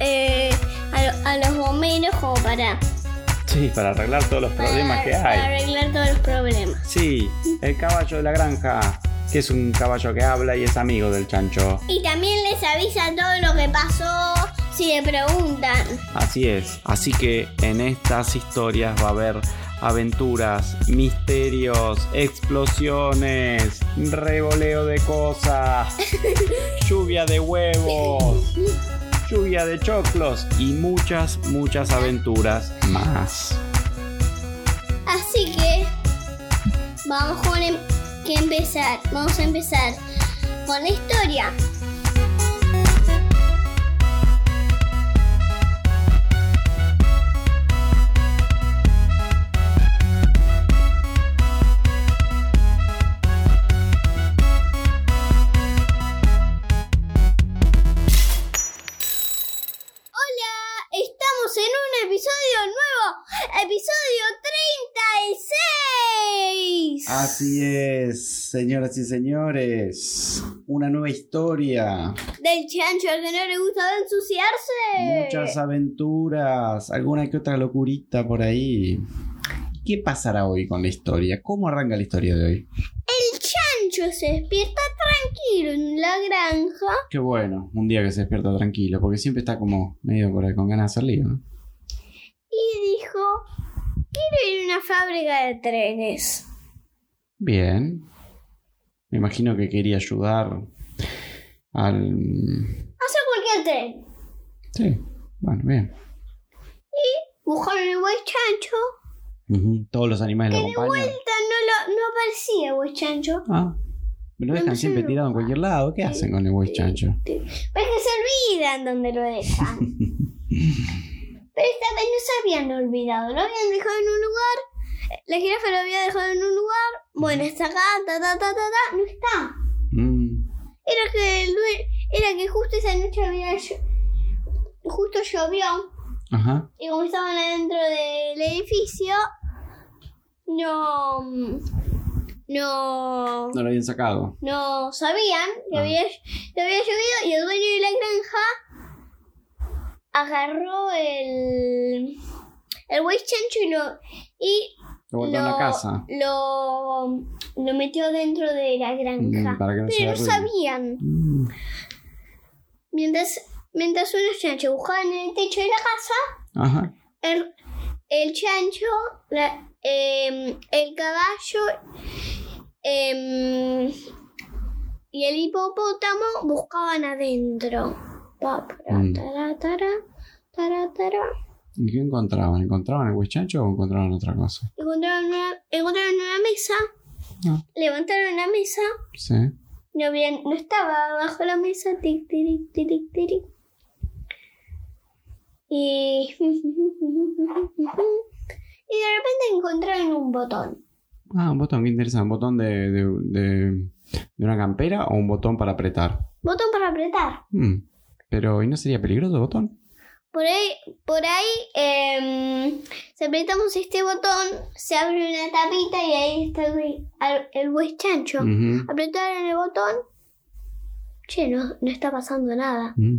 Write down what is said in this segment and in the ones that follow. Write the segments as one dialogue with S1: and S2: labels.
S1: Eh, a, lo- a los bomberos como para,
S2: Sí, para arreglar todos los problemas
S1: para-
S2: que
S1: para
S2: hay.
S1: arreglar todos los problemas.
S2: Sí, el caballo de la granja, que es un caballo que habla y es amigo del chancho.
S1: Y también les avisa todo lo que pasó si le preguntan.
S2: Así es. Así que en estas historias va a haber aventuras, misterios, explosiones, revoleo de cosas, lluvia de huevos, lluvia de choclos y muchas, muchas aventuras más.
S1: Así que vamos con em- empezar. Vamos a empezar con la historia.
S2: Señoras y señores. Una nueva historia.
S1: Del chancho al que no le gusta ensuciarse.
S2: Muchas aventuras, alguna que otra locurita por ahí. ¿Qué pasará hoy con la historia? ¿Cómo arranca la historia de hoy?
S1: El chancho se despierta tranquilo en la granja
S2: Qué bueno, un día que se despierta tranquilo, porque siempre está como medio por ahí con ganas de lío, ¿no?
S1: y dijo, quiero ir a una fábrica de trenes.
S2: Bien. Me imagino que quería ayudar al...
S1: Hacer cualquier tren.
S2: Sí, bueno, bien.
S1: Buscaron el buen chancho.
S2: Ujú, Todos los animales lo
S1: De
S2: acompañan.
S1: vuelta no, lo, no aparecía el buen chancho.
S2: Ah, me lo dejan
S1: No
S2: siempre tirado en cualquier lado. ¿Qué hacen con el voice chancho?
S1: Pero es que se olvidan donde lo dejan. Pero esta vez no se habían olvidado, lo habían dejado en un lugar. La jirafa lo había dejado en un lugar. Bueno, está acá, ta ta ta ta ta, no está.
S2: Mm,
S1: Era que el era que justo esa noche había justo llovió
S2: Ajá.
S1: y como estaban adentro del edificio no no
S2: No lo habían sacado.
S1: no sabían que
S2: Ah.
S1: había, que había llovido y el dueño de la granja agarró el el chancho y lo y
S2: Lo guardó en la casa.
S1: lo, lo metió dentro de la granja
S2: Mm, para que no
S1: pero sabían
S2: Mm,
S1: mientras mientras unos chanchos buscaban en el techo de la casa
S2: Ajá.
S1: el, el chancho, la- em, el caballo em, y el hipopótamo buscaban adentro. Pa, para,
S2: Mm.
S1: tara, tara, tara, tara.
S2: ¿Y qué encontraban? ¿Encontraban el voice chancho o encontraron otra cosa?
S1: Encontraron una, encontraron una mesa,
S2: Ah.
S1: levantaron la mesa,
S2: Sí.
S1: no, había, no estaba bajo la mesa, tic, tiric, tiric, tiric. Y, y de repente encontraron un botón.
S2: Ah, un botón, qué interesante. ¿Un botón de, de, de- de una campera o un botón para apretar?
S1: Botón para apretar.
S2: Mm, Pero, ¿y no sería peligroso el botón?
S1: Por ahí, por ahí, em, si apretamos este botón, se abre una tapita y ahí está el, el güey chancho.
S2: Ujú.
S1: Apretaron el botón. Che, no, no está pasando nada.
S2: Mm.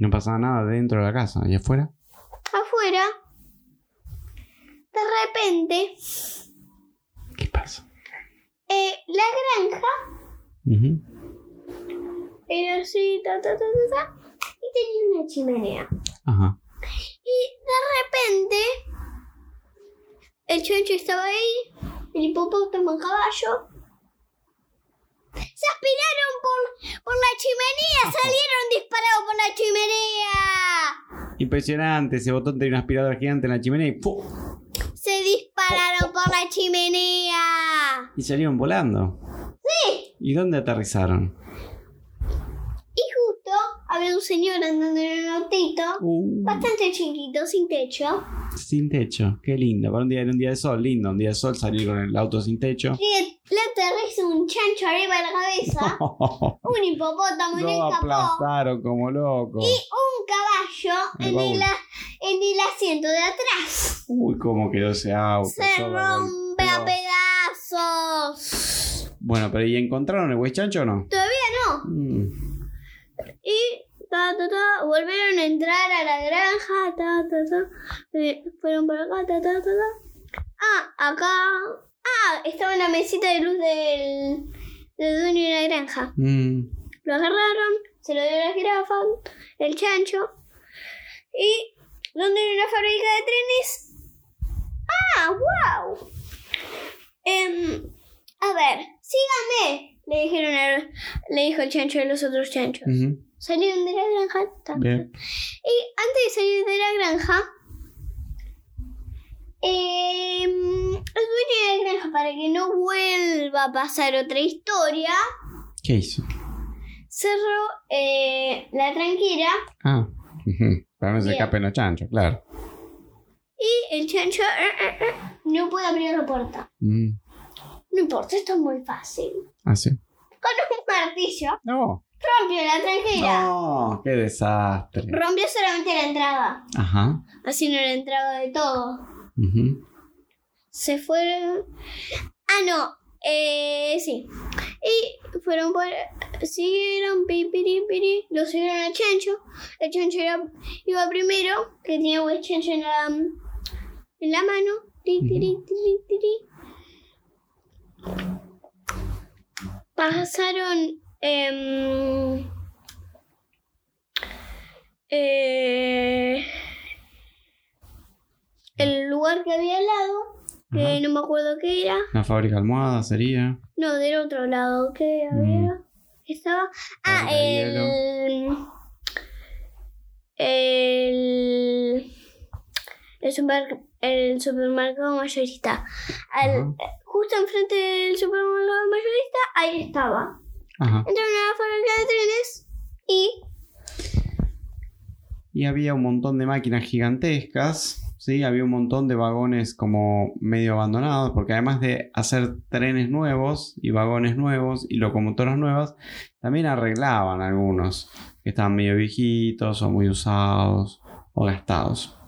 S2: No pasaba nada dentro de la casa. ¿Y afuera?
S1: Afuera, de repente,
S2: ¿Qué pasa?
S1: eh, la granja
S2: Ujú.
S1: era así, ta, ta, ta, ta, ta, y tenía una chimenea.
S2: Ajá.
S1: Y de repente, el chancho estaba ahí, el hipopótamo en caballo. Se aspiraron por, por la chimenea, salieron disparados por la chimenea.
S2: Impresionante. Ese botón tenía una aspiradora gigante en la chimenea y ¡fu!
S1: Se dispararon por la chimenea.
S2: Y salieron volando.
S1: Sí.
S2: ¿Y dónde aterrizaron?
S1: Y justo había un señor andando en un autito,
S2: Uh,
S1: bastante chiquito, sin techo.
S2: sin techo, qué lindo. Para un día, era un día de sol, lindo. Un día de sol salir con el auto sin techo.
S1: Y le aterriza un chancho arriba de la cabeza. Un hipopótamo en el capó.
S2: aplastaron como loco.
S1: Y un caballo
S2: El
S1: en el, en el asiento de atrás.
S2: Uy, cómo quedó ese auto.
S1: Se rompe a pedazos.
S2: Bueno, pero ¿y encontraron el huechancho o no?
S1: Todavía no.
S2: Mm.
S1: Y ta, ta, ta, volvieron a entrar a la granja. Ta, ta, ta. Eh, fueron por acá. Ta, ta, ta, ta. Ah, acá. Ah, estaba en la mesita de luz del, del dueño de la granja.
S2: Mm.
S1: Lo agarraron, se lo dio la jirafa, el chancho. Y donde hay una fábrica de trenes. ¡Ah, wow! Em, a ver, sígame, le dijeron le dijo el chancho a los otros chanchos.
S2: Ujú.
S1: Salieron de la granja. ta,
S2: Bien.
S1: y antes de salir de la granja, em, el dueño de la granja, para que no vuelva a pasar otra historia,
S2: ¿Qué hizo?
S1: cerró eh, la tranquera
S2: Ah. Para no se escapen los chanchos, claro.
S1: y el chancho eh, eh, eh, no puede abrir la puerta.
S2: Mm.
S1: No importa, esto es muy fácil.
S2: Ah, sí.
S1: Con un martillo
S2: No.
S1: rompió la tranquera.
S2: No, qué desastre.
S1: Rompió solamente la entrada.
S2: Ajá.
S1: Así no la entrada de todo.
S2: Ujú.
S1: se fueron. Ah, no. Eh, sí. Y fueron por. Siguieron, pipiri, piri. Lo siguieron al chancho. El chancho era- iba primero, que tenía el chancho en la, en la mano. Ti, tiri, tiri, tiri. Pasaron. em, eh, el lugar que había al lado, que
S2: Ajá.
S1: no me acuerdo qué era.
S2: Una fábrica de almohadas sería.
S1: No, del otro lado, ¿qué había? Estaba. Ah,
S2: de
S1: el. El. El, super- el supermercado mayorista. Al- justo enfrente del supermercado mayorista, ahí estaba.
S2: Ajá.
S1: Entraron a la fábrica de trenes y.
S2: Y había un montón de máquinas gigantescas. Sí, había un montón de vagones como medio abandonados, porque además de hacer trenes nuevos y vagones nuevos y locomotoras nuevas, también arreglaban algunos que estaban medio viejitos o muy usados o gastados.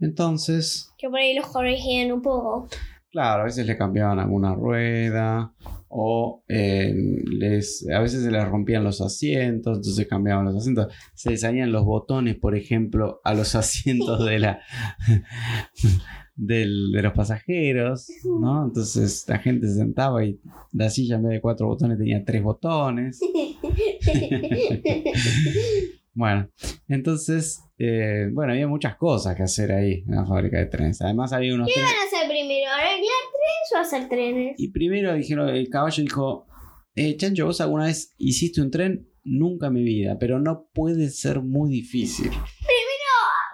S2: Entonces,
S1: que por ahí los corregían un poco.
S2: Claro, a veces le cambiaban alguna rueda o eh, les, a veces se les rompían los asientos, entonces cambiaban los asientos. Se les salían los botones, por ejemplo, a los asientos de, la, del- de los pasajeros, ¿no? Entonces la gente se sentaba y la silla en vez de cuatro botones tenía tres botones. Bueno, entonces, eh, bueno, había muchas cosas que hacer ahí en la fábrica de trenes. Además había unos
S1: ¿Qué
S2: trenes...
S1: van a hacer primero? ¿Arreglar trenes o hacer trenes?
S2: Y primero dijeron, el caballo dijo, eh, Chancho, vos alguna vez hiciste un tren, nunca en mi vida, pero no puede ser muy difícil.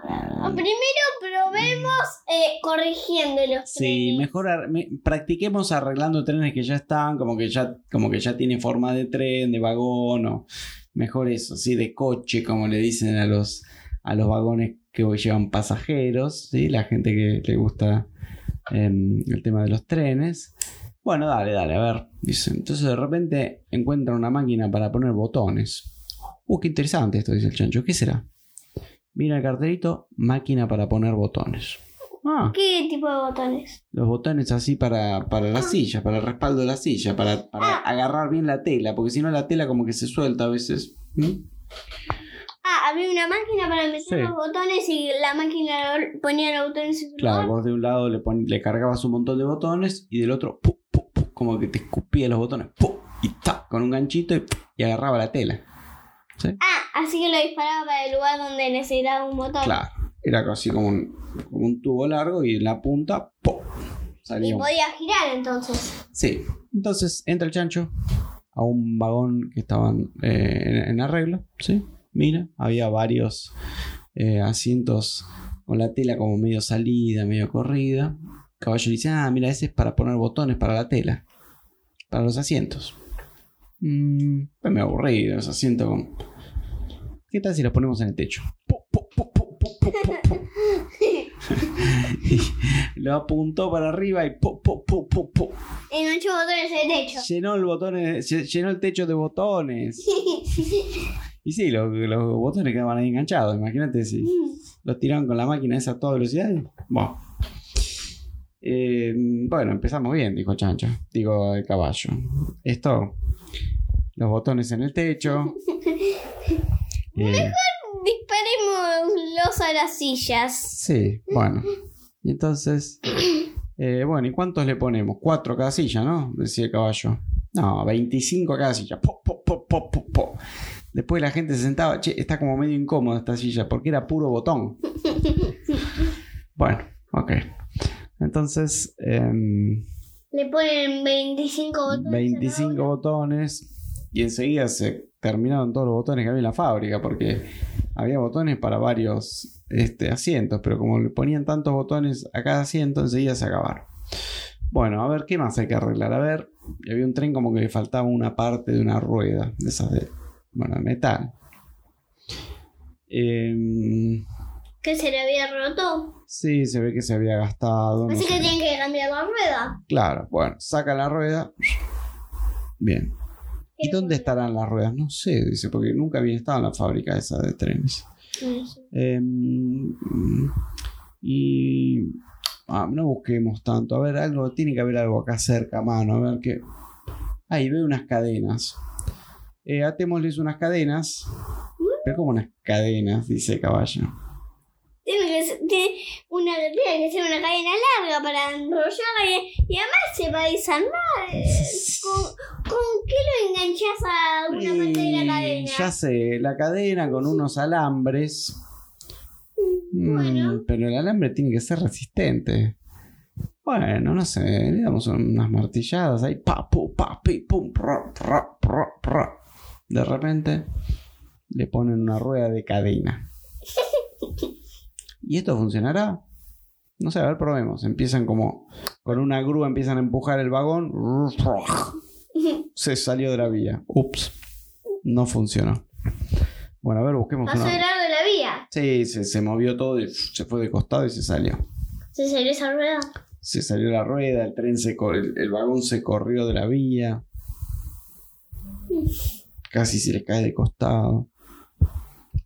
S1: O Primero probemos eh, corrigiendo los
S2: Sí, mejor ar- me- practiquemos arreglando trenes que ya están, como que ya, como que ya tiene forma de tren, de vagón, o mejor eso, sí, de coche, como le dicen a los, a los vagones que hoy llevan pasajeros, ¿sí? la gente que le gusta em, el tema de los trenes. Bueno, dale, dale, a ver. Dice, entonces de repente encuentra una máquina para poner botones. Uh, qué interesante esto, dice el chancho. ¿Qué será? Mira el cartelito, máquina para poner botones. Ah,
S1: ¿Qué tipo de botones?
S2: los botones así para, para la silla, para el respaldo de la silla, para, para
S1: Ah.
S2: agarrar bien la tela, porque si no la tela como que se suelta a veces. ¿Mm?
S1: Ah, había una máquina para meter
S2: Sí.
S1: los botones y la máquina ponía los botones en su
S2: Claro,
S1: lugar.
S2: vos de un lado le, pon- le cargabas un montón de botones y del otro, pu, pu, pu, como que te escupía los botones, pu, y ta, con un ganchito y, y agarraba la tela.
S1: Ah, así que lo disparaba para el lugar donde necesitaba un botón.
S2: Claro, era casi como un, como un tubo largo y en la punta, pu,
S1: Y
S2: salía un-
S1: podía girar entonces.
S2: Sí, entonces entra el chancho a un vagón que estaban eh, en, en arreglo, ¿sí? Mira, había varios eh, asientos con la tela como medio salida, medio corrida. Caballo dice, ah, mira, ese es para poner botones para la tela, para los asientos. Mm, pues me aburrido, los asientos con, ¿Qué tal si los ponemos en el techo? Y lo apuntó para arriba y pu, pu, pu, pu, pu.
S1: En ocho botones de techo.
S2: llenó el botón, llenó el techo de botones. Y sí, los, los botones quedaban ahí enganchados. Imagínate si los tiraban con la máquina esa a toda velocidad. Bueno. Eh, bueno, empezamos bien, dijo Chancho. Digo, el caballo. Esto, los botones en el techo. Eh,
S1: Disparémoslos a las sillas.
S2: sí, bueno. Y entonces, eh, bueno, ¿y cuántos le ponemos? Cuatro a cada silla, ¿no? Decía el caballo. No, 25 a cada silla. Po, po, po, po, po, po. Después la gente se sentaba, che, está como medio incómoda esta silla porque era puro botón. Bueno, ok. Entonces, em,
S1: Le ponen 25 botones. a cada
S2: 25
S1: uno.
S2: botones y enseguida se terminaron todos los botones que había en la fábrica porque había botones para varios este, asientos, pero como le ponían tantos botones a cada asiento, enseguida se acabaron. Bueno, a ver, ¿qué más hay que arreglar? A ver, había un tren como que le faltaba una parte de una rueda, de esas de, bueno, metal. Em,
S1: ¿Que se le había roto?
S2: sí, se ve que se había gastado. no
S1: Así
S2: sé.
S1: que tienen que cambiar la rueda.
S2: Claro, bueno, saca la rueda. Bien. ¿Y dónde estarán las ruedas? No sé, dice, porque nunca había estado en la fábrica esa de trenes.
S1: No sé.
S2: Em, y ah, no busquemos tanto. A ver, algo, tiene que haber algo acá cerca mano. A ver qué. Ahí veo unas cadenas. Eh, atémosles unas cadenas. Pero como unas cadenas, dice el caballo.
S1: Tiene que, ser, tiene una, tiene que ser una cadena larga para enrollarla y, y además se va a desarmar. ¿Con, con qué lo enganchas a una parte de la cadena?
S2: Ya sé, la cadena con unos alambres. Mm, pero el alambre tiene que ser resistente. Bueno, no sé, le damos unas martilladas ahí. Pa, pu, pa, pi, pum, pro, pro, pro, pro. De repente le ponen una rueda de cadena. ¿Y esto funcionará? No sé, a ver, probemos. Empiezan como con una grúa, empiezan a empujar el vagón. Se salió de la vía. Ups. No funcionó. Bueno, a ver, busquemos
S1: Pasó
S2: una.
S1: de largo de la vía.
S2: Sí, se, se movió todo y se fue de costado y se salió.
S1: Se salió esa rueda.
S2: Se salió la rueda, el tren se el, el vagón se corrió de la vía. Casi se le cae de costado.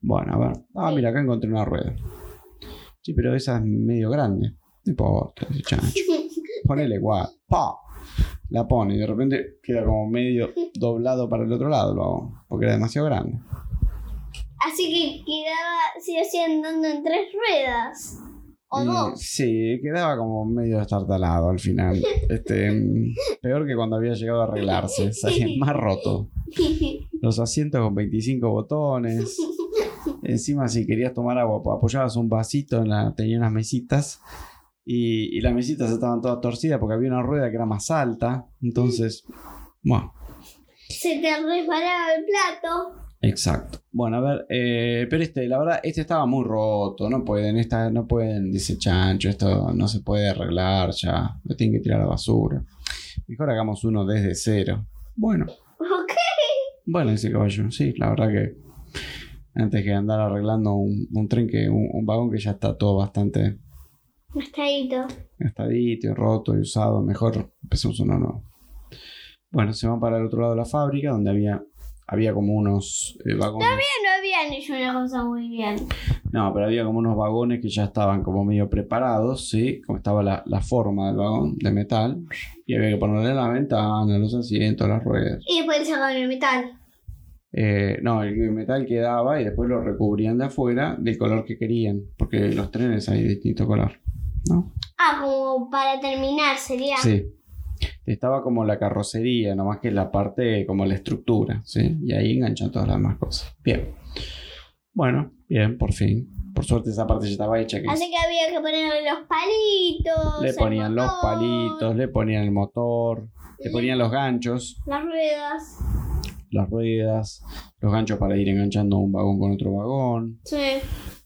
S2: Bueno, a ver. Ah, mira, acá encontré una rueda. Sí, pero esa es medio grande. No importa, chancho. Ponele igual. ¡Pa! La pone y de repente queda como medio doblado para el otro lado el vagón. Porque era demasiado grande.
S1: Así que quedaba, sigue así andando en tres ruedas. O dos.
S2: Sí, quedaba como medio estartalado al final. Este, mm, peor que cuando había llegado a arreglarse. Salía más roto. Los asientos con 25 botones. Encima, si querías tomar agua, apoyabas un vasito en la. tenía unas mesitas. Y, y las mesitas estaban todas torcidas porque había una rueda que era más alta. Entonces, bueno,
S1: Se te resbalaba el plato.
S2: Exacto. Bueno, a ver, eh, pero este, la verdad, este estaba muy roto. No pueden, esta, no pueden, dice Chancho, esto no se puede arreglar ya. Lo tienen que tirar a la basura. Mejor hagamos uno desde cero. Bueno,
S1: Ok.
S2: Bueno, dice caballo, sí, la verdad que antes que andar arreglando un, un tren que un, un vagón que ya está todo bastante
S1: Gastadito.
S2: gastadito y roto y usado, mejor empecemos uno nuevo. Bueno, se van para el otro lado de la fábrica donde había había como unos eh, vagones.
S1: No habían hecho una cosa muy bien.
S2: No, pero había como unos vagones que ya estaban como medio preparados, ¿sí? Como estaba la, la forma del vagón de metal. Y había que ponerle la ventana, los asientos, las ruedas.
S1: Y después sacaron el metal.
S2: Eh, no, el metal quedaba y después lo recubrían de afuera del color que querían, porque los trenes hay de distinto color, ¿no?
S1: Ah, como para terminar sería.
S2: Sí. Estaba como la carrocería, nomás que la parte, como la estructura, ¿sí? Y ahí enganchan todas las demás cosas. Bien. Bueno, bien, por fin. Por suerte esa parte ya estaba hecha. Que
S1: Así que había que ponerle los palitos.
S2: le ponían los palitos, le ponían el motor, le ponían los ganchos,
S1: Las ruedas.
S2: las ruedas, los ganchos para ir enganchando un vagón con otro vagón.
S1: Sí.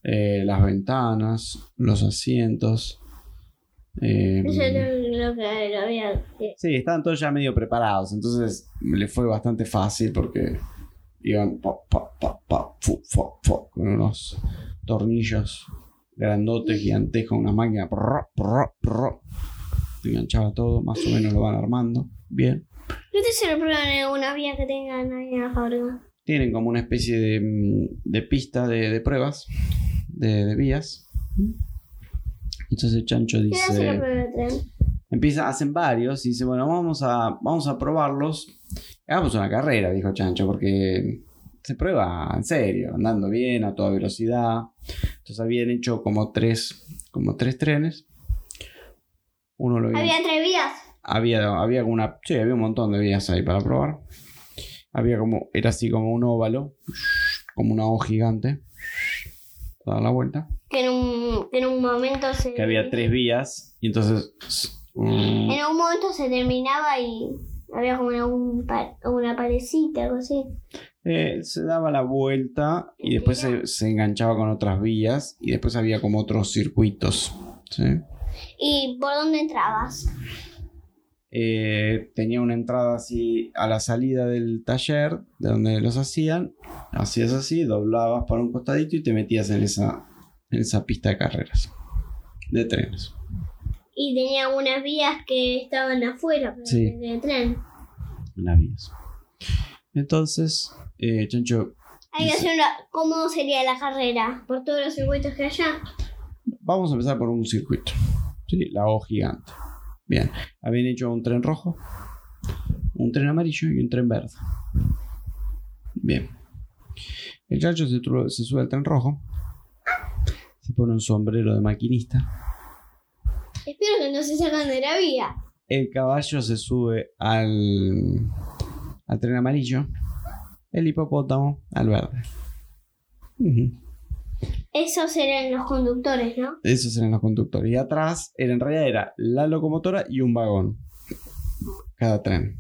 S2: eh, las ventanas, los asientos. Eh,
S1: que lo había.
S2: sí, estaban todos ya medio preparados, entonces le fue bastante fácil porque iban pa, pa, pa, pa, fu, fu, fu, con unos tornillos grandotes, gigantescos, una máquina. prr, prr, prr. Enganchaba todo, más o menos lo van armando. Bien.
S1: ¿Ustedes se lo prueban en alguna vía que tengan ahí en la fábrica?
S2: Tienen como una especie de, mm, de pista de, de pruebas, de, de vías. Entonces el chancho
S1: ¿Qué hace la
S2: dice. Empieza, hacen varios y dice, bueno, vamos a, vamos a probarlos. Hagamos una carrera, dijo Chancho, porque se prueba en serio, andando bien, a toda velocidad. Entonces habían hecho como tres, como tres trenes. Uno lo
S1: Había tres vías.
S2: había, había una. Sí, había un montón de vías ahí para probar. Había como. Era así como un óvalo. Como una O gigante. Toda la vuelta.
S1: Que en un, que en un momento se.
S2: Que había tres vías. Y entonces. mm,
S1: En un momento se terminaba y había como una, un pa- una parecita, algo así.
S2: eh, se daba la vuelta y después se, se enganchaba con otras vías. Y después había como otros circuitos. ¿sí?
S1: ¿Y por dónde entrabas?
S2: Eh, tenía una entrada así a la salida del taller de donde los hacían. Hacías así, doblabas para un costadito y te metías en esa, esa pista de carreras. De trenes.
S1: Y tenía unas vías que estaban afuera
S2: Sí.
S1: del tren.
S2: En las vías. Entonces, eh, Chancho,
S1: Hay que hacer una. ¿Cómo sería la carrera? ¿Por todos los circuitos que haya?
S2: vamos a empezar por un circuito. ¿sí? La O gigante. Bien. Habían hecho un tren rojo, un tren amarillo y un tren verde. Bien. El chancho se, se sube al tren rojo. Se pone un sombrero de maquinista.
S1: Espero que no se sacan de la vía.
S2: El caballo se sube al, al tren amarillo. El hipopótamo al verde.
S1: Esos eran los conductores, ¿no?
S2: Esos eran los conductores. Y atrás, era, en realidad, era la locomotora y un vagón. Cada tren.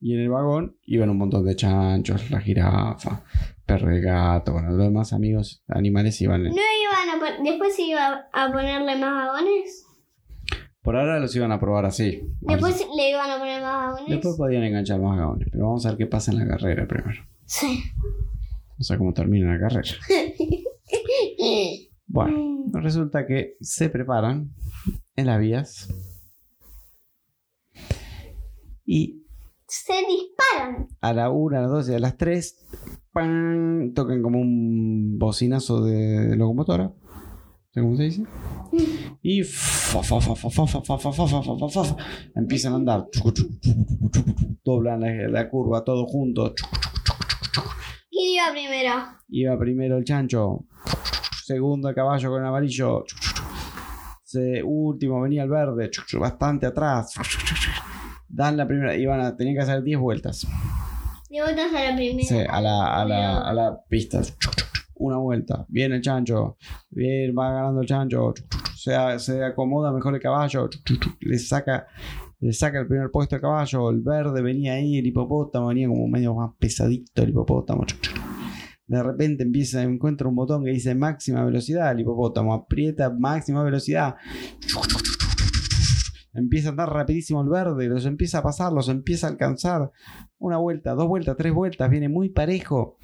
S2: Y en el vagón iban un montón de chanchos, la jirafa, perro y gato. Bueno, los demás amigos animales iban.
S1: ¿No iban a después se iba a ponerle más vagones?
S2: Por ahora los iban a probar así.
S1: Después le iban a poner más vagones.
S2: Después podían enganchar más vagones. Pero vamos a ver qué pasa en la carrera primero.
S1: Sí.
S2: Vamos a ver cómo termina la carrera. Bueno, resulta que se preparan en las vías. Y
S1: Se disparan.
S2: a la 1, a las 2 y a las 3 pan, tocan como un bocinazo de locomotora. ¿Cómo se dice? Y empiezan a andar, doblan la, curva todos juntos.
S1: ¿Quién iba primero?
S2: Iba primero el chancho, segundo el caballo con el amarillo, último venía el verde, bastante atrás. Dan la primera, iban a tener que hacer 10 vueltas.
S1: De vueltas a la primera.
S2: Sí, a la, a la, a la pista. Una vuelta. Viene el chancho. Bien, va ganando el chancho. Se, se acomoda mejor el caballo. Le saca, le saca el primer puesto al caballo. El verde venía ahí. El hipopótamo venía como medio más pesadito. El hipopótamo. De repente empieza, encuentra un botón que dice máxima velocidad. El hipopótamo aprieta máxima velocidad. Empieza a andar rapidísimo el verde, los empieza a pasar, los empieza a alcanzar. Una vuelta, dos vueltas, tres vueltas, viene muy parejo.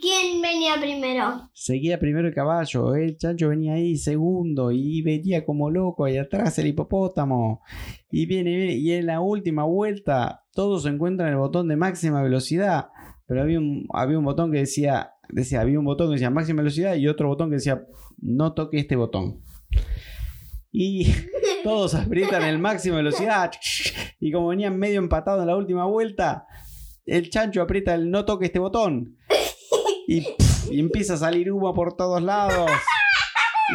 S1: ¿Quién venía primero?
S2: Seguía primero el caballo, el chancho venía ahí segundo y venía como loco ahí atrás el hipopótamo. Y viene, viene, y en la última vuelta todos encuentran el botón de máxima velocidad. Pero había un, había un botón que decía, decía, había un botón que decía máxima velocidad y otro botón que decía no toque este botón. Y todos aprietan el máximo velocidad. Y como venían medio empatados en la última vuelta, el chancho aprieta el no toque este botón. Y, y empieza a salir humo por todos lados.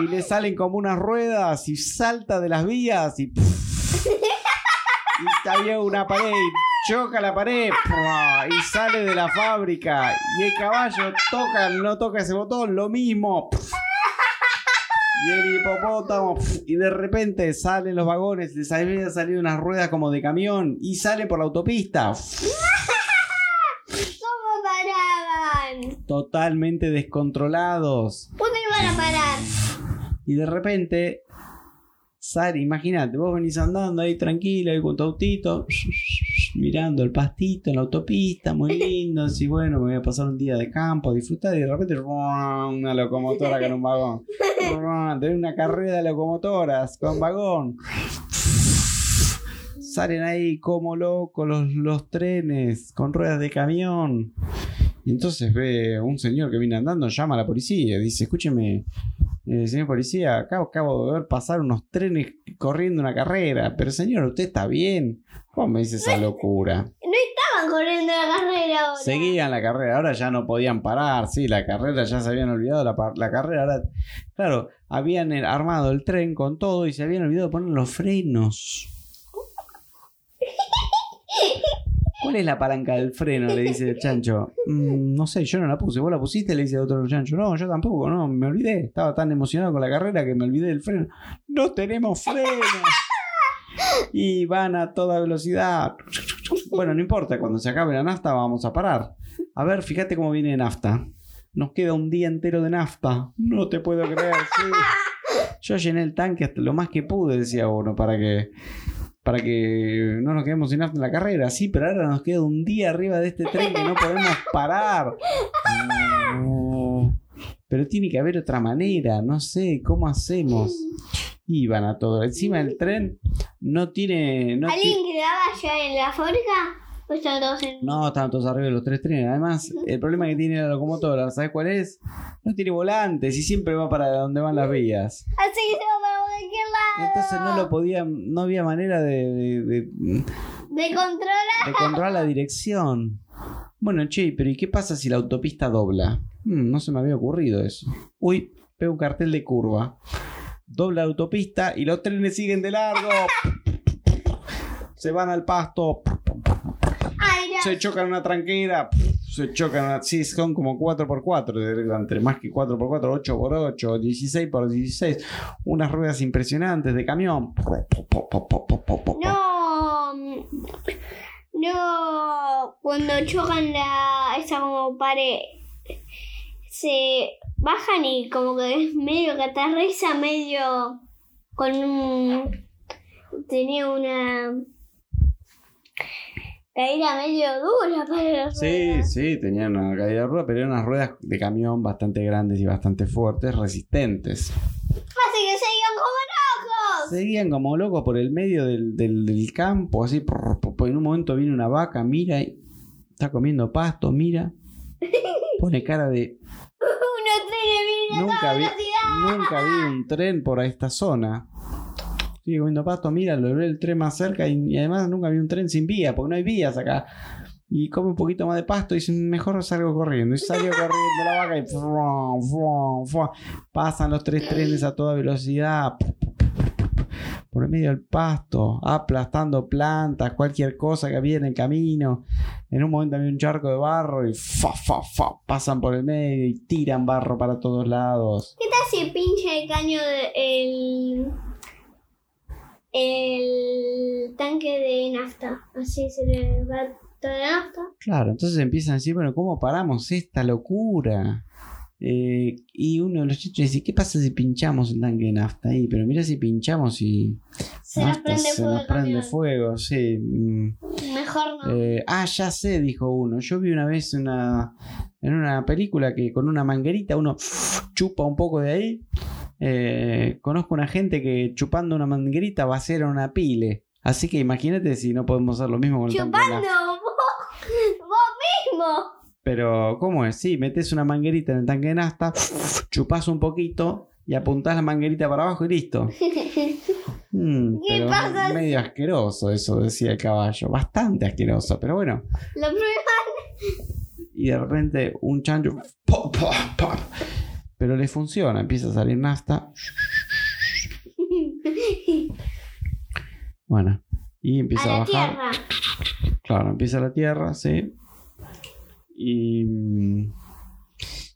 S2: Y le salen como unas ruedas y salta de las vías y, y había una pared. Choca la pared y sale de la fábrica. Y el caballo toca, no toca ese botón, lo mismo. Y el hipopótamo, y de repente salen los vagones, les habían salido unas ruedas como de camión y sale por la autopista.
S1: ¿Cómo paraban?
S2: Totalmente descontrolados.
S1: ¿Dónde iban a parar?
S2: Y de repente sale, imagínate, vos venís andando ahí tranquilo, ahí con tu autito. Mirando el pastito en la autopista, muy lindo. Así, bueno, me voy a pasar un día de campo, a disfrutar. Y de repente, una locomotora con un vagón. Tenés una carrera de locomotoras con vagón. Salen ahí como locos los, los trenes con ruedas de camión. Y entonces ve un señor que viene andando, llama a la policía, dice, escúcheme, eh, señor policía, acá acabo de ver pasar unos trenes corriendo una carrera, pero señor, usted está bien. ¿Cómo me dice esa locura?
S1: No estaban corriendo la carrera ahora.
S2: Seguían la carrera, ahora ya no podían parar, sí, la carrera ya se habían olvidado, la, la carrera ahora, claro, habían eh, armado el tren con todo y se habían olvidado de poner los frenos. ¿Cuál es la palanca del freno? Le dice el chancho. "Mm, no sé, yo no la puse. ¿Vos la pusiste? Le dice el otro chancho. No, yo tampoco, no, me olvidé. Estaba tan emocionado con la carrera que me olvidé del freno. No tenemos freno. Y van a toda velocidad. Bueno, no importa, cuando se acabe la nafta vamos a parar. A ver, fíjate cómo viene nafta. Nos queda un día entero de nafta. No te puedo creer, sí. Yo llené el tanque hasta lo más que pude, decía uno, para que para que no nos quedemos sin nafta en la carrera. Sí, pero ahora nos queda un día arriba de este tren que no podemos parar. No. Pero tiene que haber otra manera, no sé, ¿cómo hacemos? Iban a todo. Encima el tren no tiene... No, ti-
S1: ¿Alguien quedaba ya en la fábrica? ¿O estaban todos en.?
S2: no, estaban todos arriba de los tres trenes. Además, el problema que tiene la locomotora, ¿sabes cuál es? No tiene volantes y siempre va para donde van las vías.
S1: Así que se va para lado.
S2: Entonces no lo podían, no había manera de, de- de-
S1: De controlar.
S2: de controlar la dirección. Bueno, che, pero ¿y qué pasa si la autopista dobla? Mm, no se me había ocurrido eso. Uy, veo un cartel de curva. Dobla la autopista y los trenes siguen de largo. Se van al pasto.
S1: Ay.
S2: Se chocan una tranquera. Se chocan. Sí, son como 4x4. Entre más que 4x4, 8x8, 16x16. Unas ruedas impresionantes de camión.
S1: No. No. Cuando chocan la. esa como pared. Se bajan y como que es medio que aterriza medio. con un. tenía una. Caída medio dura para las
S2: Sí,
S1: ruedas.
S2: sí, tenían una caída de rueda, pero eran unas ruedas de camión bastante grandes y bastante fuertes, resistentes.
S1: Así que se iban como locos.
S2: Seguían como locos por el medio del, del- del campo, así. prr. En un momento viene una vaca, mira, y está comiendo pasto, mira. Pone cara de.
S1: Unos trenes vienen a
S2: Nunca vi, nunca vi un tren por esta zona. Sigue comiendo pasto, mira, lo ve el tren más cerca y, además nunca vi un tren sin vía, porque no hay vías acá. Y come un poquito más de pasto y dice, mejor salgo corriendo. Y salió corriendo la vaca y pasan los tres trenes a toda velocidad por el medio del pasto, aplastando plantas, cualquier cosa que había en el camino. En un momento había un charco de barro y pasan por el medio y tiran barro para todos lados.
S1: ¿Qué tal si pincha el caño de, el tanque de nafta? Así se le va toda la nafta.
S2: Claro, entonces empiezan a decir, bueno, ¿cómo paramos esta locura? Eh, y uno de los chicos dice, ¿qué pasa si pinchamos el tanque de nafta ahí? Pero mira si pinchamos y
S1: Se nos prende
S2: se
S1: fuego.
S2: nos prende fuego, sí. mm.
S1: Mejor no.
S2: Eh, ah, ya sé, dijo uno. Yo vi una vez una, en una película que con una manguerita uno chupa un poco de ahí. Eh, conozco una gente que chupando una manguerita va a hacer una pile. Así que imagínate si no podemos hacer lo mismo con el
S1: Chupando vos, vos mismo.
S2: Pero, ¿cómo es? Sí, metes una manguerita en el tanque de nafta, chupas un poquito y apuntás la manguerita para abajo y listo. Mm,
S1: ¿Qué
S2: pero
S1: pasa?
S2: medio asqueroso eso, decía el caballo. Bastante asqueroso, pero bueno.
S1: Lo prueban.
S2: y de repente un chancho ¡pop, pop, pop! Pero le funciona empieza a salir nafta. Bueno y empieza
S1: A
S2: a,
S1: la
S2: bajar.
S1: tierra.
S2: claro empieza la tierra sí. Y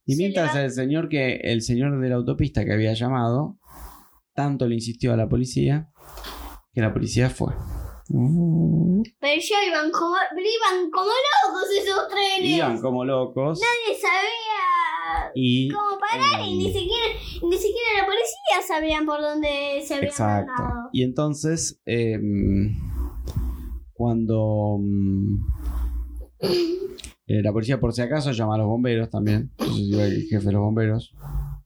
S2: mientras el señor que el señor de la autopista que había llamado tanto le insistió a la policía que la policía fue.
S1: Pero ya iban como, iban como locos esos trenes.
S2: iban como locos.
S1: Nadie sabía
S2: y
S1: parar y ni
S2: eh,
S1: siquiera, ni siquiera la policía sabían por dónde se habían
S2: Exacto.
S1: mandado.
S2: Y entonces, eh, cuando mm, eh, la policía, por si acaso, llama a los bomberos también. Entonces iba el jefe de los bomberos.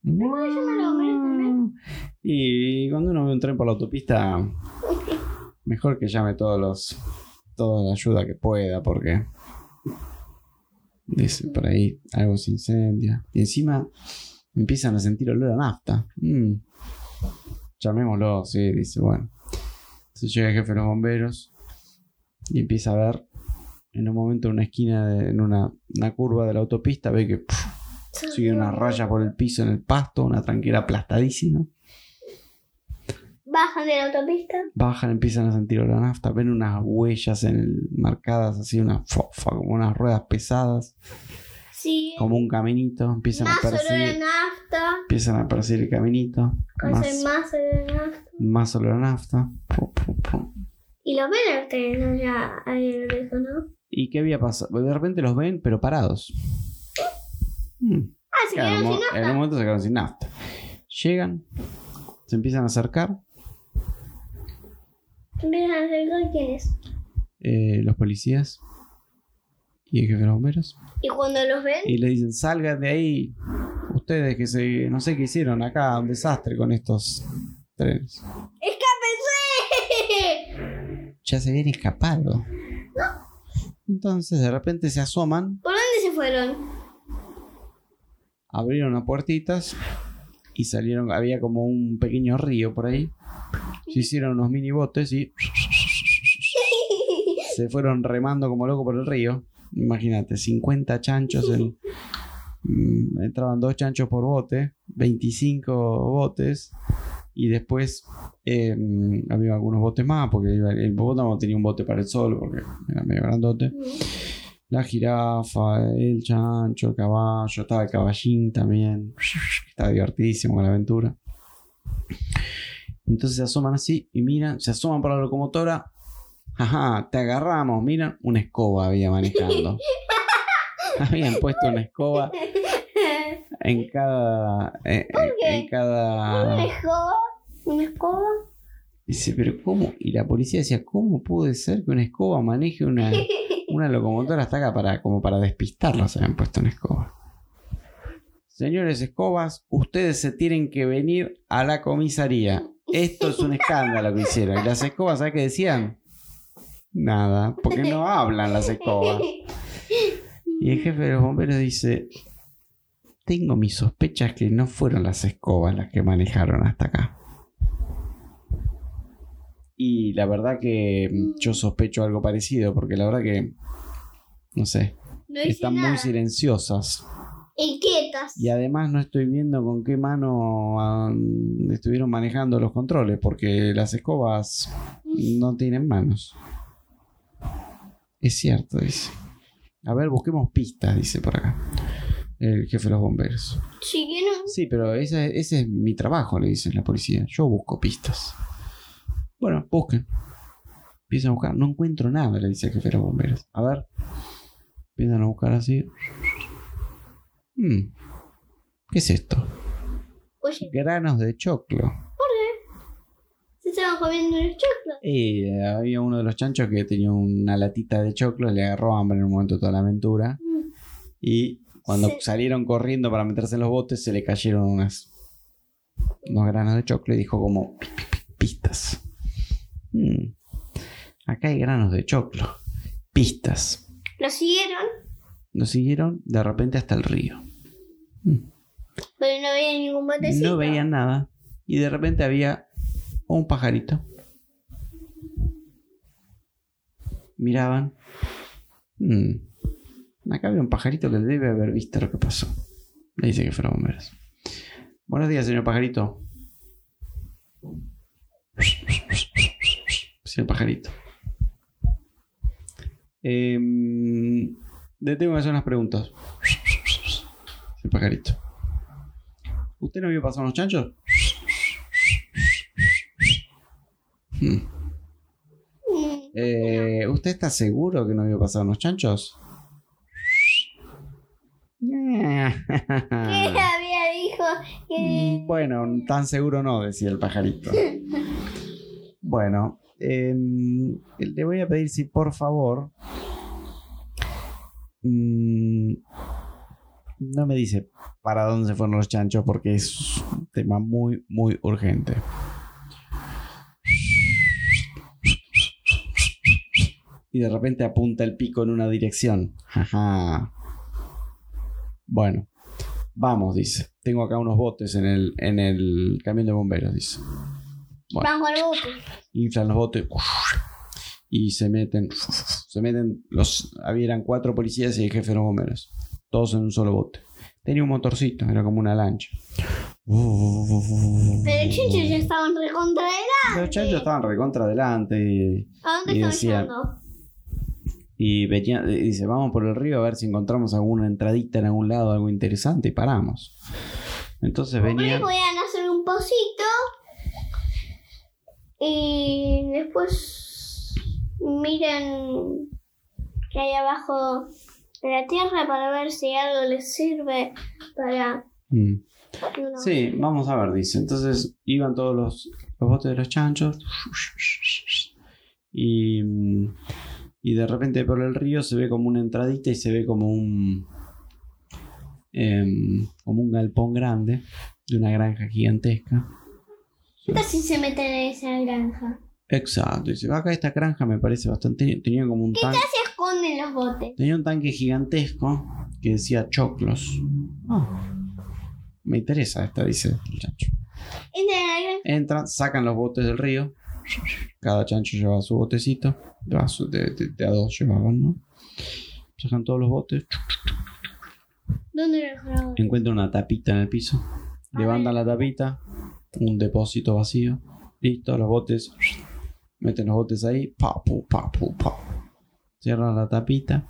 S1: puede llamar a los bomberos también?
S2: Y cuando uno ve un tren por la autopista, mejor que llame todos los toda la ayuda que pueda, porque dice por ahí algo se incendia. Y encima empiezan a sentir olor a nafta. Mm. Llamémoslo, sí, dice, bueno. Entonces llega el jefe de los bomberos y empieza a ver en un momento en una esquina, de- en una, una curva de la autopista, ve que sigue una raya por el piso en el pasto, una tranquera aplastadísima.
S1: Bajan de la autopista.
S2: Bajan, empiezan a sentir olor a nafta, ven unas huellas en el- marcadas así, una fofa, como unas ruedas pesadas,
S1: Sí.
S2: como un caminito, empiezan a
S1: Más olor a
S2: percibir,
S1: nafta.
S2: empiezan a percibir el caminito, más,
S1: más olor a nafta.
S2: más olor a nafta.
S1: Y los ven a ustedes allá ahí en el riesgo, ¿no?
S2: ¿Y qué había pasado? De repente los ven, pero parados. Hmm.
S1: Ah, se quedaron sin
S2: mo- en
S1: nafta.
S2: un momento se quedaron sin nafta. Llegan, se Empiezan a acercar
S1: quiénes.
S2: eh, los policías y el jefe de los bomberos.
S1: Y cuando los ven,
S2: y le dicen salgan de ahí ustedes que se no sé qué hicieron acá un desastre con estos trenes
S1: ¡escápense!
S2: ya se habían escapado entonces de repente se asoman
S1: ¿Por dónde se fueron?
S2: abrieron unas puertitas y salieron había como un pequeño río por ahí se hicieron unos mini botes y se fueron remando como loco por el río. Imagínate 50 chanchos mm, entraban dos chanchos por bote 25 botes y después eh, había algunos botes más porque el hipopótamo tenía un bote para el sol porque era medio grandote. La jirafa el chancho el caballo estaba el caballín también. Estaba divertidísimo con la aventura entonces se asoman así y miran se asoman por la locomotora Ajá, te agarramos. Miran, una escoba había manejando. Habían puesto una escoba en cada. En, en
S1: ¿Una
S2: cada.
S1: escoba? ¿Una escoba?
S2: Dice, pero ¿cómo? Y la policía decía, ¿cómo puede ser que una escoba maneje una, una locomotora hasta acá para, como para despistarlos? Habían puesto una escoba. Señores escobas, ustedes se tienen que venir a la comisaría. Esto es un escándalo que hicieron. Y las escobas, ¿sabes qué decían? Nada, porque no hablan las escobas. Y el jefe de los bomberos dice, tengo mis sospechas que no fueron las escobas las que manejaron hasta acá. Y la verdad que mm, yo sospecho algo parecido, porque la verdad que, no sé,
S1: No
S2: están
S1: nada.
S2: muy silenciosas.
S1: Inquietas.
S2: Y además no estoy viendo con qué mano ah, estuvieron manejando los controles, porque las escobas no tienen manos. Es cierto, dice. A ver, busquemos pistas, dice por acá. El jefe de los bomberos.
S1: Siguieron.
S2: Sí, pero ese, ese es mi trabajo, le dicen la policía. Yo busco pistas. Bueno, busquen. Empiezan a buscar. No encuentro nada, le dice el jefe de los bomberos. A ver. Empiezan a buscar así. Hmm. ¿Qué es esto?
S1: Oye,
S2: Granos de choclo.
S1: se estaban comiendo unos choclos.
S2: Y eh, había uno de los chanchos que tenía una latita de choclo, le agarró hambre en un momento de toda la aventura.
S1: Mm.
S2: Y cuando salieron corriendo para meterse en los botes, se le cayeron unas, unos granos de choclo y dijo como "Pi, pi, pi, pistas. Hmm. Acá hay granos de choclo. Pistas.
S1: Lo siguieron,
S2: Lo siguieron de repente hasta el río.
S1: Pero no veían ningún botecito.
S2: No veían nada. Y de repente había un pajarito. Miraban. Mm, Acá había un pajarito que debe haber visto lo que pasó. Le dice que fueron bomberos. Buenos días, señor pajarito. El pajarito. Em, le tengo que hacer unas preguntas. El pajarito. ¿Usted no vio pasar unos chanchos? Hmm.
S1: Mm.
S2: Eh, ¿Usted está seguro que no vio pasar unos chanchos?
S1: ¿Qué había dijo? Que...
S2: Bueno, tan seguro no, decía el pajarito. Bueno, em, le voy a pedir si por favor mm, no me dice para dónde se fueron los chanchos porque es un tema muy, muy urgente. Y de repente apunta el pico en una dirección. Ajá. Bueno, vamos, dice. Tengo acá unos botes en el, en el camión de bomberos, dice. Bueno. Inflan los botes y se meten. Se meten. Los, habían cuatro policías y el jefe de los bomberos. Todos en un solo bote. Tenía un motorcito, era como una lancha.
S1: Pero los chanchos ya estaban recontra adelante.
S2: Los chanchos estaban recontra adelante y,
S1: ¿A dónde
S2: Y
S1: estaban
S2: decía-
S1: yendo?
S2: y venía, y dice, vamos por el río a ver si encontramos alguna entradita en algún lado, algo interesante y paramos. Entonces venían...
S1: Primero podían hacer un pocito y después miren que hay abajo de la tierra para ver si algo les sirve para...
S2: Mm.
S1: no,
S2: Sí, vamos a ver, dice. Entonces iban todos los, los botes de los chanchos. Y, y de repente por el río se ve como una entradita y se ve como un. em, como un galpón grande de una granja gigantesca.
S1: ¿Qué tal si se meten en esa granja?
S2: Exacto. Dice, acá esta granja me parece bastante. Tenía como un tanque.
S1: Esconden los botes.
S2: Tenía un tanque gigantesco que decía choclos. Ah, me interesa esta, dice el chancho.
S1: Entran
S2: sacan los botes del río. Cada chancho lleva su botecito. De, de- de a dos llevaban, ¿no? Sacan todos los botes.
S1: ¿Dónde lo?
S2: Encuentran una tapita en el piso. Levantan la tapita. Un depósito vacío. Listo, los botes. Meten los botes ahí. Pa, pu, pa, pu, pa. Cierran la tapita.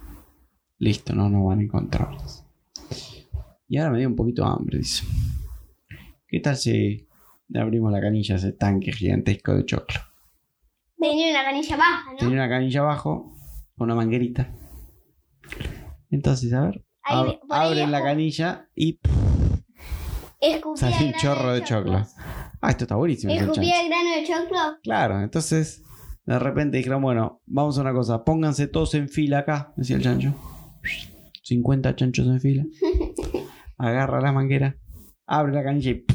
S2: Listo, no nos van a encontrar. Y ahora me dio un poquito de hambre, dice. ¿Qué tal si le abrimos la canilla a ese tanque gigantesco de choclo?
S1: Tenía una canilla baja, ¿no?
S2: Tenía una canilla abajo con una manguerita. Entonces, a ver. Ab-
S1: ahí
S2: abren la canilla y
S1: Escupía
S2: sale un chorro de choclo. Ah, esto está buenísimo.
S1: Escupía el grano de choclo.
S2: Claro, entonces de repente dijeron, bueno, vamos a una cosa, pónganse todos en fila acá, decía el chancho. 50 chanchos en fila. Agarra la manguera, abre la canilla y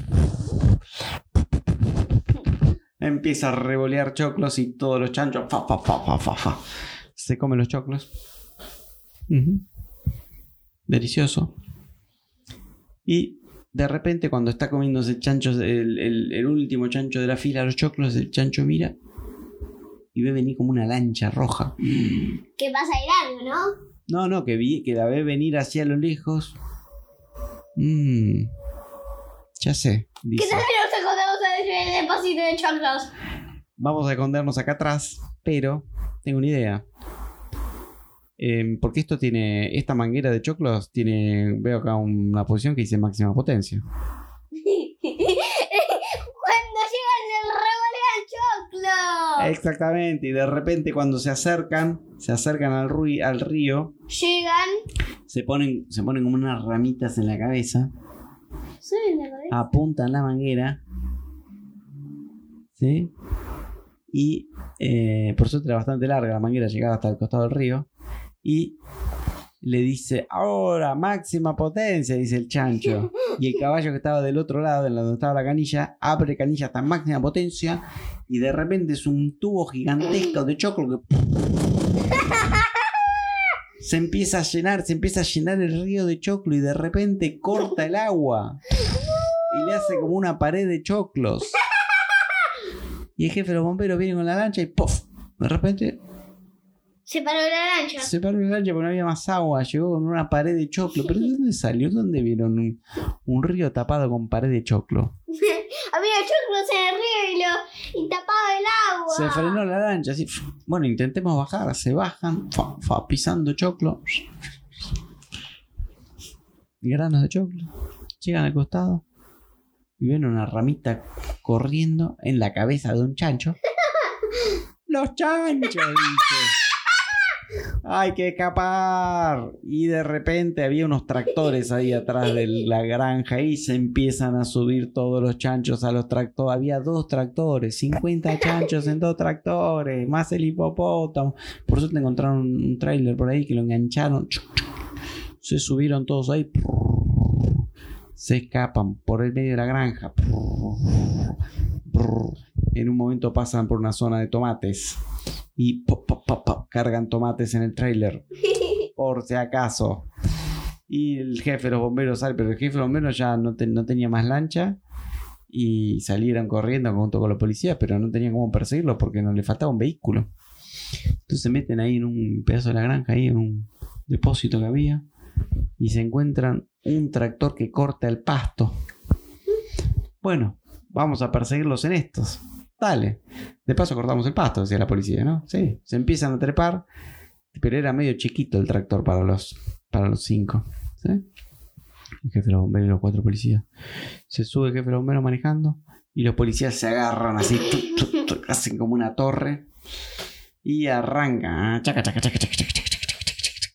S2: empieza a revolear choclos y todos los chanchos fa, fa, fa, fa, fa, fa. se comen los choclos. Delicioso. Y de repente cuando está comiéndose chancho, el, el- el último chancho de la fila, los choclos, el chancho mira y ve venir como una lancha roja.
S1: Que pasa el largo, ¿no?
S2: No, no, que, vi, que la ve venir hacia lo lejos. Mm, ya sé,
S1: ¿Qué tal nos encontramos en el depósito de choclos?
S2: Vamos a escondernos acá atrás, pero tengo una idea. Em, porque esto tiene, esta manguera de choclos tiene, veo acá una posición que dice máxima potencia.
S1: Cuando llegan el revolean
S2: Exactamente, y de repente cuando se acercan, se acercan al, al río,
S1: Llegan.
S2: se ponen, se ponen como unas ramitas en la cabeza,
S1: ¿Saben la cabeza?
S2: apuntan la manguera, ¿sí? Y eh, por suerte era bastante larga la manguera, llegaba hasta el costado del río, y le dice, ahora máxima potencia, dice el chancho. Y el caballo que estaba del otro lado, en donde estaba la canilla, abre canilla hasta máxima potencia, y de repente es un tubo gigantesco de choclo que se empieza a llenar, se empieza a llenar el río de choclo y de repente corta el agua y le hace como una pared de choclos. Y el jefe de los bomberos viene con la lancha y ¡puff! De repente
S1: Se paró la lancha.
S2: se paró la lancha porque no había más agua, llegó con una pared de choclo. ¿Pero de dónde salió? ¿Dónde vieron un, un río tapado con pared de choclo?
S1: Había choclos en el río y, lo, y tapaba el agua.
S2: Se frenó la lancha, así. Bueno, intentemos bajar. Se bajan, fa, fa, pisando choclo. Granos de choclo. Llegan al costado y ven una ramita corriendo en la cabeza de un chancho. ¡Los chanchos! Dice. Hay que escapar. Y de repente había unos tractores ahí atrás de la granja y se empiezan a subir todos los chanchos a los tractores. Había dos tractores, 50 chanchos en dos tractores, más el hipopótamo. Por suerte encontraron un tráiler por ahí que lo engancharon. Se subieron todos ahí. Se escapan por el medio de la granja. En un momento pasan por una zona de tomates y cargan tomates en el tráiler. Por si acaso. Y el jefe de los bomberos sale, pero el jefe de los bomberos ya no, no tenía más lancha y salieron corriendo junto con los policías, pero no tenían cómo perseguirlo porque no le faltaba un vehículo. Entonces se meten ahí en un pedazo de la granja, ahí en un depósito que había, y se encuentran un tractor que corta el pasto. Bueno, vamos a perseguirlos en estos. Dale. De paso cortamos el pasto, decía la policía, ¿no? Sí. Se empiezan a trepar, pero era medio chiquito el tractor para los, para los cinco. ¿sí? El jefe de los bomberos y los cuatro policías. Se sube el jefe de los bomberos manejando y los policías se agarran así, hacen como una torre y arrancan,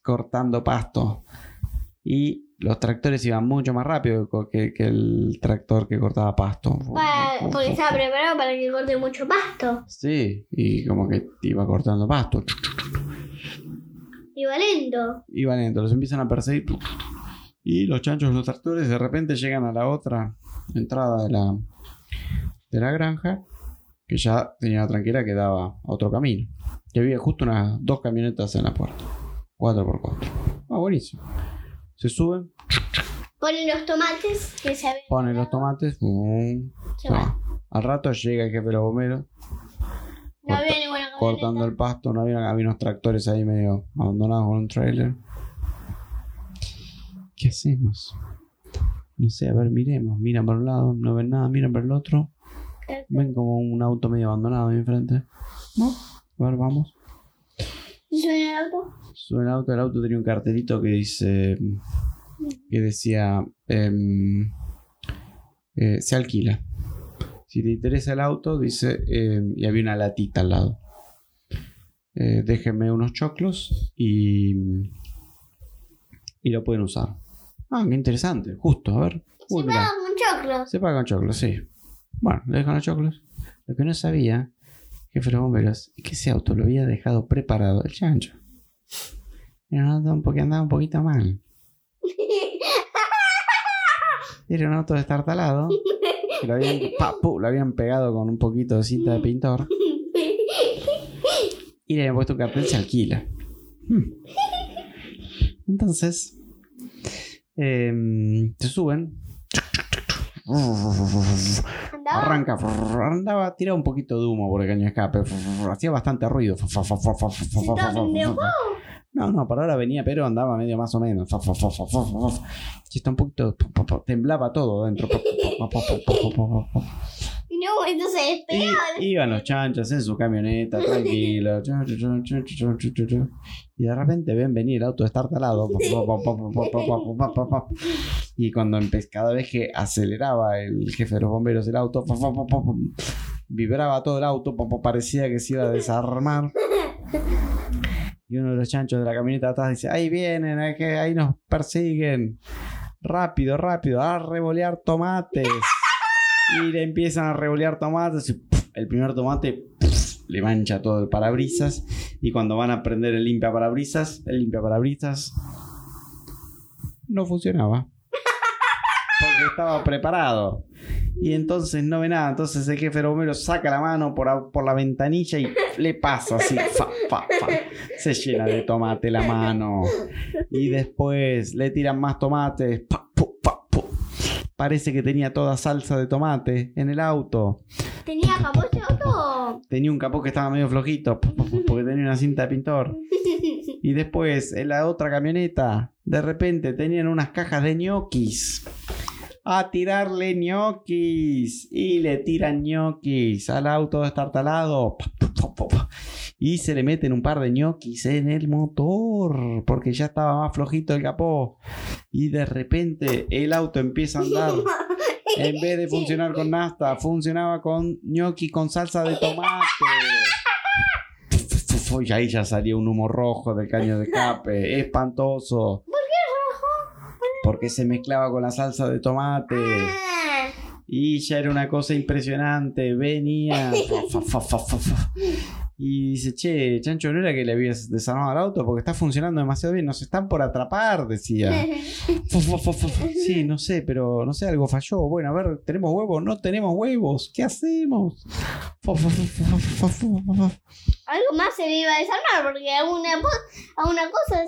S2: cortando pasto. Y los tractores iban mucho más rápido que, el tractor que cortaba pasto.
S1: porque estaba preparado para que corte mucho pasto.
S2: Sí, y como que iba cortando pasto.
S1: Iba lento.
S2: Iba lento, los empiezan a perseguir. Y los chanchos, los tractores, de repente llegan a la otra entrada de la, de la granja, que ya tenía la tranquila que daba a otro camino. Que había justo unas dos camionetas en la puerta. 4x4. Ah, buenísimo. Se suben.
S1: Ponen los tomates que se
S2: Ponen los tomates. Al rato llega el jefe de los bomberos.
S1: No había ninguna
S2: Cortando el pasto, no había, había unos tractores ahí medio abandonados con un trailer. ¿Qué hacemos? No sé, a ver, miremos. Miran por un lado, no ven nada, miran por el otro. Ven como un auto medio abandonado ahí enfrente. ¿No? A ver, vamos.
S1: ¿Suena el auto?
S2: Suena el auto, el auto tenía un cartelito que dice. que decía. Em, eh, se alquila. Si te interesa el auto, dice. Em, y había una latita al lado. Eh, déjenme unos choclos y. y lo pueden usar. Ah, qué interesante, justo, a ver.
S1: se paga con choclos.
S2: Se paga con choclos, sí. Bueno, le dejan los choclos. Lo que no sabía jefe de los bomberos, que ese auto lo había dejado preparado el chancho. Era un auto porque andaba un poquito mal. Era un auto destartalado. Que lo habían, lo habían pegado con un poquito de cinta de pintor. Y le habían puesto un cartel se alquila. Hmm. Entonces, eh, se suben Arranca, andaba, tiraba un poquito de humo por el caño de escape, hacía bastante ruido. No, no, por ahora venía, pero andaba medio más o menos. está un poquito, temblaba todo dentro.
S1: Y no, entonces
S2: Iban los chanchos en su camioneta, tranquilo. Y de repente ven venir el auto estartalado. Y cuando cada vez que aceleraba el jefe de los bomberos el auto, vibraba todo el auto, parecía que se iba a desarmar. Y uno de los chanchos de la camioneta atrás dice, ahí vienen, ahí nos persiguen. Rápido, rápido, a revolear tomates. Y le empiezan a revolear tomates y el primer tomate le mancha todo el parabrisas. Y cuando van a prender el limpia parabrisas, el limpia parabrisas no funcionaba estaba preparado. Y entonces no ve nada. Entonces el jefe Romero saca la mano por, por la ventanilla y le pasa así. Se llena de tomate la mano. Y después le tiran más tomates. Parece que tenía toda salsa de tomate en el auto.
S1: ¿Tenía capó ese auto?
S2: Tenía un capó que estaba medio flojito porque tenía una cinta de pintor. Y después en la otra camioneta, de repente tenían unas cajas de ñoquis a tirarle ñoquis. Y le tiran ñoquis al auto destartalado. Y se le meten un par de ñoquis en el motor. Porque ya estaba más flojito el capó. Y de repente el auto empieza a andar. En vez de funcionar con nafta, funcionaba con ñoqui con salsa de tomate. y ahí ya salía un humo rojo del caño de escape. Espantoso. Porque se mezclaba con la salsa de tomate.
S1: Ah,
S2: Y ya era una cosa impresionante. Venía. fa, fa, fa, fa, fa. Y dice, che, Chancho, ¿no era que le habías desarmado el auto? Porque está funcionando demasiado bien. Nos están por atrapar, decía. Sí, no sé, pero no sé, algo falló. Bueno, a ver, ¿tenemos huevos? No tenemos huevos. ¿Qué hacemos?
S1: Algo más se le iba a desarmar porque a una, a una cosa,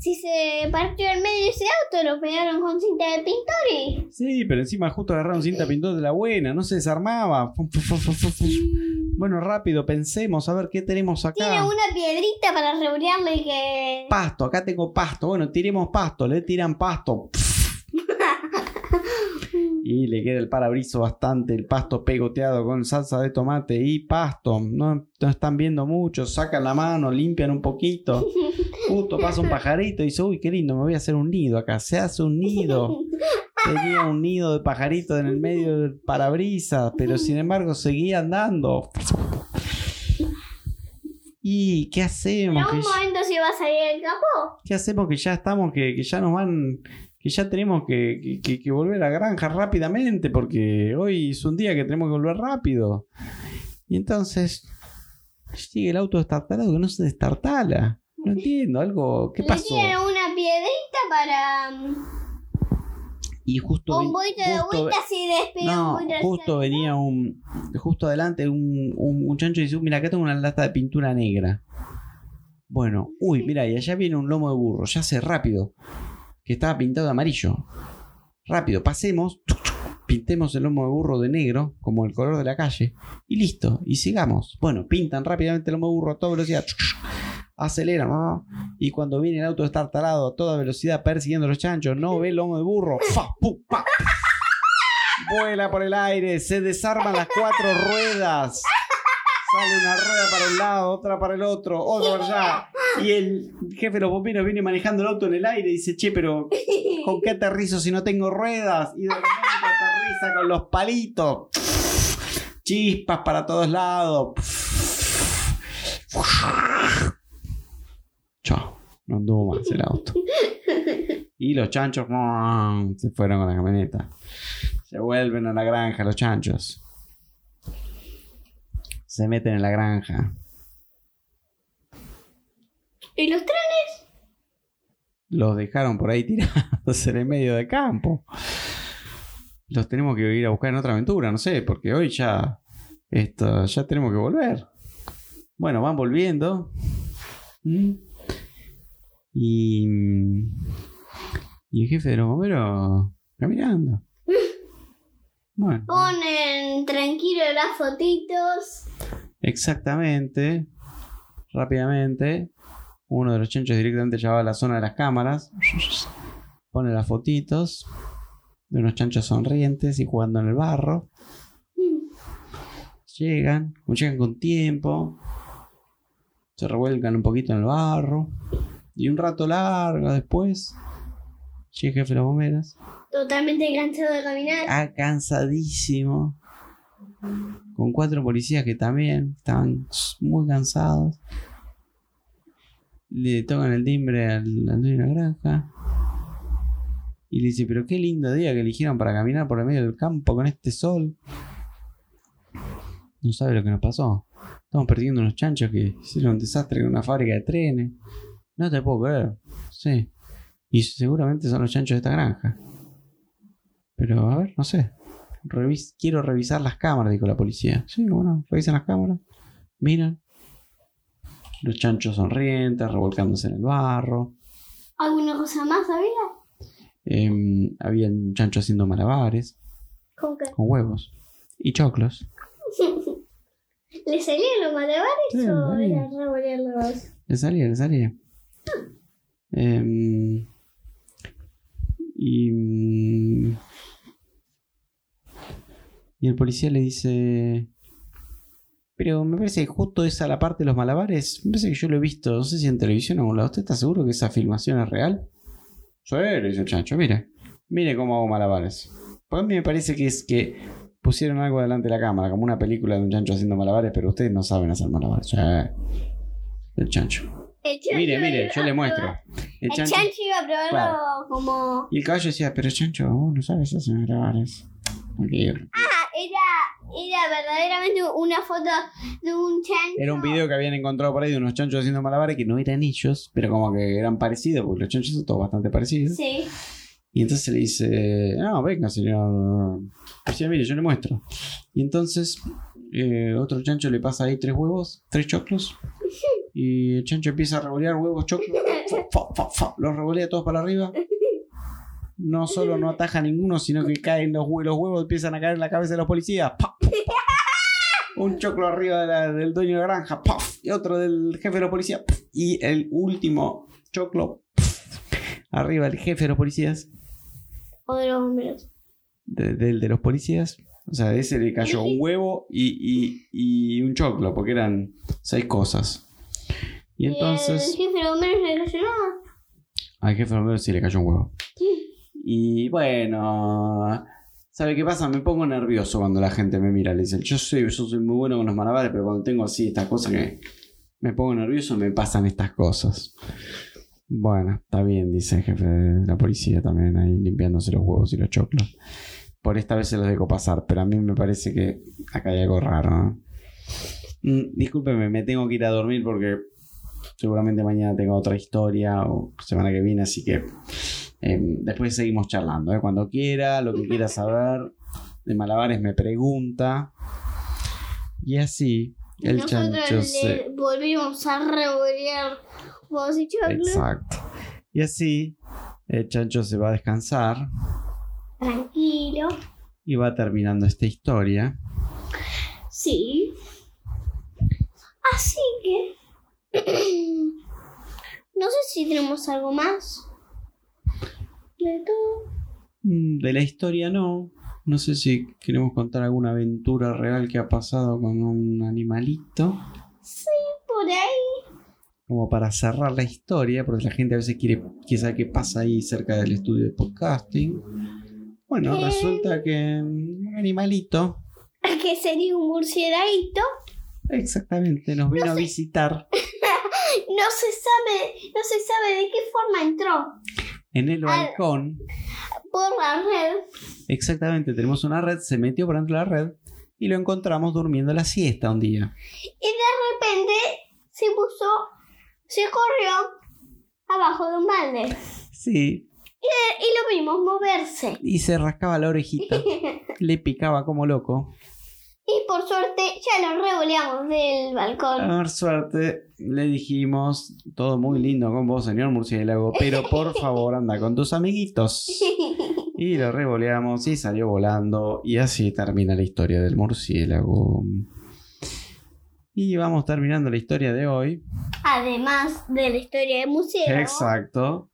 S1: si se partió en medio ese auto, lo pegaron con cinta de pintor y...
S2: Sí, pero encima justo agarraron cinta pintor de la buena. No se desarmaba. Bueno, rápido, pensemos a ver qué tenemos
S1: Tiene
S2: acá.
S1: una piedrita para revolearle y que...
S2: Pasto, acá tengo pasto. Bueno, tiremos pasto, le tiran pasto. Y le queda el parabriso bastante, el pasto pegoteado con salsa de tomate y pasto. No, no están viendo mucho, sacan la mano, limpian un poquito. Justo pasa un pajarito y dice, uy, qué lindo, me voy a hacer un nido acá. Se hace un nido. Tenía un nido de pajarito en el medio del parabrisas, pero sin embargo seguía andando. ¿Y qué
S1: En
S2: hacemos?
S1: un
S2: ya-
S1: momento se iba a salir el capó.
S2: ¿Qué hacemos que ya estamos, que, que ya nos van, que ya tenemos que, que- que- volver a la granja rápidamente? Porque hoy es un día que tenemos que volver rápido. Y entonces sigue el auto destartalado que no se destartala. No entiendo, algo, ¿qué
S1: Le
S2: pasó?
S1: tiene una piedrita para... mm,
S2: Y justo,
S1: Un poquito de
S2: justo-
S1: vueltas y despega
S2: no,
S1: muy
S2: justo venía un, justo adelante un, un muchacho y dice, mira, acá tengo una lata de pintura negra. Bueno, uy, mira, y allá viene un lomo de burro, ya sé, rápido, que estaba pintado de amarillo. Rápido, pasemos, pintemos el lomo de burro de negro, como el color de la calle, y listo, y sigamos. Bueno, pintan rápidamente el lomo de burro a toda velocidad, aceleran, y cuando viene el auto estartalado a toda velocidad persiguiendo a los chanchos, no ve el lomo de burro, fa, pa. vuela por el aire, se desarman las cuatro ruedas. Sale una rueda para un lado, otra para el otro, otra para allá. Y el jefe de los bomberos viene manejando el auto en el aire y dice, che, pero ¿con qué aterrizo si no tengo ruedas? Y de repente aterriza con los palitos. Chispas para todos lados. Chao, no anduvo más el auto. Y los chanchos se fueron con la camioneta. Se vuelven a la granja los chanchos. Se meten en la granja.
S1: ¿Y los trenes?
S2: Los dejaron por ahí tirados en el medio del campo. Los tenemos que ir a buscar en otra aventura, no sé, porque hoy ya. Esto, ya tenemos que volver. Bueno, van volviendo. ¿Mm? Y. Y el jefe de los bomberos caminando. Bueno.
S1: Ponen tranquilo las fotitos.
S2: Exactamente. Rápidamente. Uno de los chanchos directamente ya va a la zona de las cámaras. Pone las fotitos de unos chanchos sonrientes y jugando en el barro. Llegan, llegan con tiempo. Se revuelcan un poquito en el barro. Y un rato largo después. Llega el jefe de los bomberos.
S1: Totalmente cansado de caminar.
S2: Ah, cansadísimo. Con cuatro policías que también estaban muy cansados. Le tocan el timbre al, al de la granja. Y le dice, pero qué lindo día que eligieron para caminar por el medio del campo con este sol. No sabe lo que nos pasó. Estamos perdiendo unos chanchos que hicieron un desastre en una fábrica de trenes. No te puedo creer. Sí. Y seguramente son los chanchos de esta granja. Pero, a ver, no sé. Revis- quiero revisar las cámaras, dijo la policía. Sí, bueno, revisan las cámaras. Miran. Los chanchos sonrientes, revolcándose en el barro.
S1: ¿Alguna cosa más había?
S2: Em, había un chancho haciendo malabares
S1: ¿Cómo que?
S2: con huevos y choclos.
S1: ¿Le salían los malabares
S2: Sí,
S1: o era revolearlos?
S2: Le salía, le salía. Em, y, mm, y el policía le dice... Pero me parece que justo esa la parte de los malabares, me parece que yo lo he visto, no sé si en televisión o en algún lado. ¿Usted está seguro que esa filmación es real? Sí, le dice el chancho, mire. Mire cómo hago malabares. Pues a mí me parece que es que pusieron algo delante de la cámara, como una película de un chancho haciendo malabares, pero ustedes no saben hacer malabares. Sí. chancho.
S1: El chancho
S2: Mire, mire, yo le muestro. El
S1: El
S2: chancho.
S1: chancho iba a probarlo
S2: Claro.
S1: como.
S2: Y el caballo decía, pero chancho, vos no sabes hacer malabares. Porque
S1: era, era verdaderamente una foto de un chancho.
S2: Era un video que habían encontrado por ahí de unos chanchos haciendo malabares que no eran ellos, pero como que eran parecidos, porque los chanchos son todos bastante parecidos.
S1: Sí.
S2: Y entonces le dice, no, venga, señor. Decía, mire, yo le muestro. Y entonces eh, otro chancho le pasa ahí tres huevos, tres choclos. Y el chancho empieza a revolear huevos, choclos. fa, fa, fa, fa, los revolea todos para arriba. No solo no ataja ninguno, sino que caen los huevos, los huevos empiezan a caer en la cabeza de los policías. Un choclo arriba de la- del dueño de la granja, ¡paf! y otro del jefe de los policías. ¡paf! Y el último choclo arriba del jefe de los policías
S1: O de los bomberos.
S2: de- del de los policías. O sea, de ese le cayó un huevo y, y- y un choclo, porque eran seis cosas. Y
S1: El
S2: entonces
S1: jefe de los bomberos le cayó nada.
S2: al jefe de bomberos sí le cayó un huevo. Y bueno, ¿sabe qué pasa? Me pongo nervioso cuando la gente me mira. Le dice, yo soy, yo soy muy bueno con los malabares, pero cuando tengo así estas cosas que me pongo nervioso, me pasan estas cosas. Bueno, está bien, dice el jefe de la policía también, ahí limpiándose los huevos y los choclos. Por esta vez se los dejo pasar, pero a mí me parece que acá hay algo raro. ¿no? Mm, discúlpeme, me tengo que ir a dormir porque seguramente mañana tengo otra historia o semana que viene, así que eh, después seguimos charlando. ¿eh? Cuando quiera, lo que quiera saber de malabares me pregunta. Y así, el
S1: nosotros
S2: chancho se...
S1: volvimos a y choclos.
S2: Exacto. Y así, el chancho se va a descansar
S1: Tranquilo.
S2: y va terminando esta historia.
S1: Sí. Así que. no sé si tenemos algo más. De todo.
S2: Mm, De la historia no. No sé si queremos contar alguna aventura real que ha pasado con un animalito.
S1: Por ahí.
S2: Como para cerrar la historia, porque la gente a veces quiere, quiere saber qué pasa ahí cerca del estudio de podcasting. Bueno,
S1: Eh.
S2: resulta que un animalito,
S1: Que sería un murcielaguito.
S2: exactamente, nos vino a visitar
S1: No se sabe. No se sabe de qué forma entró.
S2: En el balcón.
S1: Por la red.
S2: Exactamente, tenemos una red, se metió por dentro de la red y lo encontramos durmiendo la siesta un día.
S1: Y de repente se puso. Se corrió abajo de un balde.
S2: Sí,
S1: Y lo vimos moverse.
S2: y se rascaba la orejita, le picaba como loco.
S1: Y por suerte ya lo revoleamos del balcón.
S2: Ver, suerte, le dijimos, todo muy lindo con vos, señor murciélago, pero por favor anda con tus amiguitos. Y lo revoleamos y salió volando. Y así termina la historia del murciélago. Y vamos terminando la historia de hoy.
S1: Además de la historia de museo.
S2: Exacto.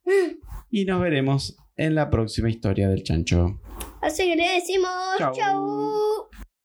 S2: Y nos veremos en la próxima historia del chancho.
S1: Así que le decimos
S2: Chau.
S1: chau.